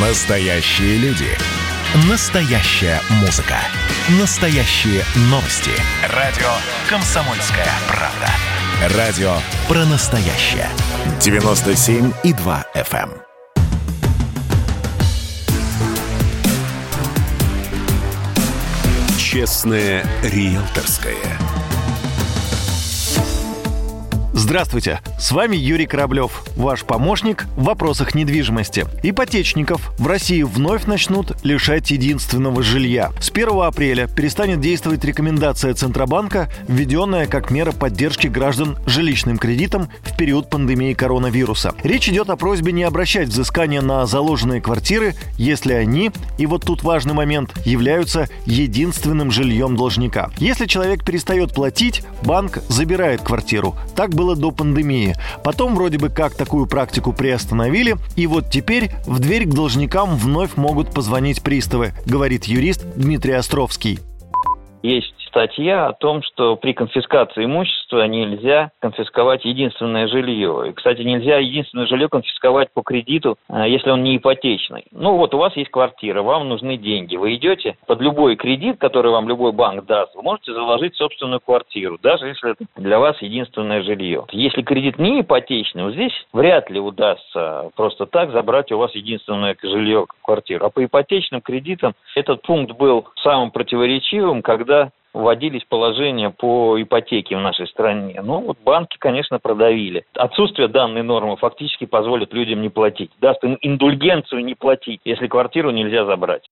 Настоящие люди. Настоящая музыка. Настоящие новости. Радио «Комсомольская правда». Радио про настоящее. 97,2 FM. Честное риэлторское. Здравствуйте, с вами Юрий Кораблев, ваш помощник в вопросах недвижимости. Ипотечников в России вновь начнут лишать единственного жилья. С 1 апреля перестанет действовать рекомендация Центробанка, введенная как мера поддержки граждан жилищным кредитом в период пандемии коронавируса. Речь идет о просьбе не обращать взыскания на заложенные квартиры, если они, и вот тут важный момент, являются единственным жильем должника. Если человек перестает платить, банк забирает квартиру. Так было было до пандемии. Потом вроде бы как такую практику приостановили, и вот теперь в дверь к должникам вновь могут позвонить приставы, говорит юрист Дмитрий Островский. Есть статья о том, что при конфискации имущества нельзя конфисковать единственное жилье. И, кстати, нельзя единственное жилье конфисковать по кредиту, э, если он не ипотечный. Ну вот у вас есть квартира, вам нужны деньги. Вы идете под любой кредит, который вам любой банк даст, вы можете заложить собственную квартиру, даже если это для вас единственное жилье. Если кредит не ипотечный, вот здесь вряд ли удастся просто так забрать у вас единственное жилье, квартиру. А по ипотечным кредитам этот пункт был самым противоречивым, когда вводились положения по ипотеке в нашей стране. Ну, вот банки, конечно, продавили. Отсутствие данной нормы фактически позволит людям не платить. Даст им индульгенцию не платить, если квартиру нельзя забрать.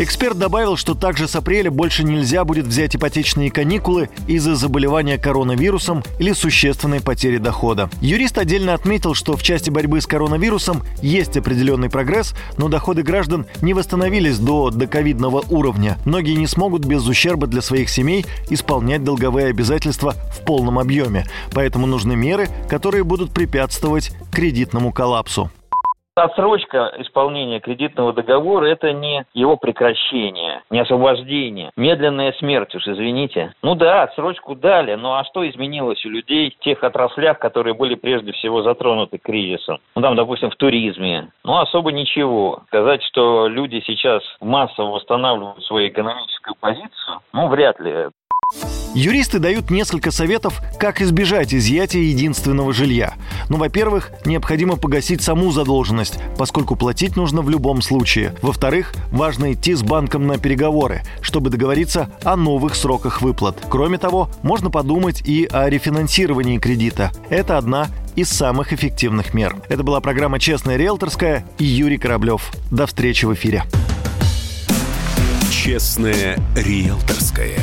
Эксперт добавил, что также с апреля больше нельзя будет взять ипотечные каникулы из-за заболевания коронавирусом или существенной потери дохода. Юрист отдельно отметил, что в части борьбы с коронавирусом есть определенный прогресс, но доходы граждан не восстановились до доковидного уровня. Многие не смогут без ущерба для своих семей исполнять долговые обязательства в полном объеме. Поэтому нужны меры, которые будут препятствовать кредитному коллапсу. Отсрочка исполнения кредитного договора – это не его прекращение, не освобождение. Медленная смерть уж, извините. Ну да, отсрочку дали, ну а что изменилось у людей в тех отраслях, которые были прежде всего затронуты кризисом? Ну там, допустим, в туризме. Ну особо ничего. Сказать, что люди сейчас массово восстанавливают свою экономическую позицию, ну вряд ли. Юристы дают несколько советов, как избежать изъятия единственного жилья. Ну, во-первых, необходимо погасить саму задолженность, поскольку платить нужно в любом случае. Во-вторых, важно идти с банком на переговоры, чтобы договориться о новых сроках выплат. Кроме того, можно подумать и о рефинансировании кредита. Это одна из самых эффективных мер. Это была программа «Честная риэлторская» и Юрий Кораблев. До встречи в эфире. «Честная риэлторская»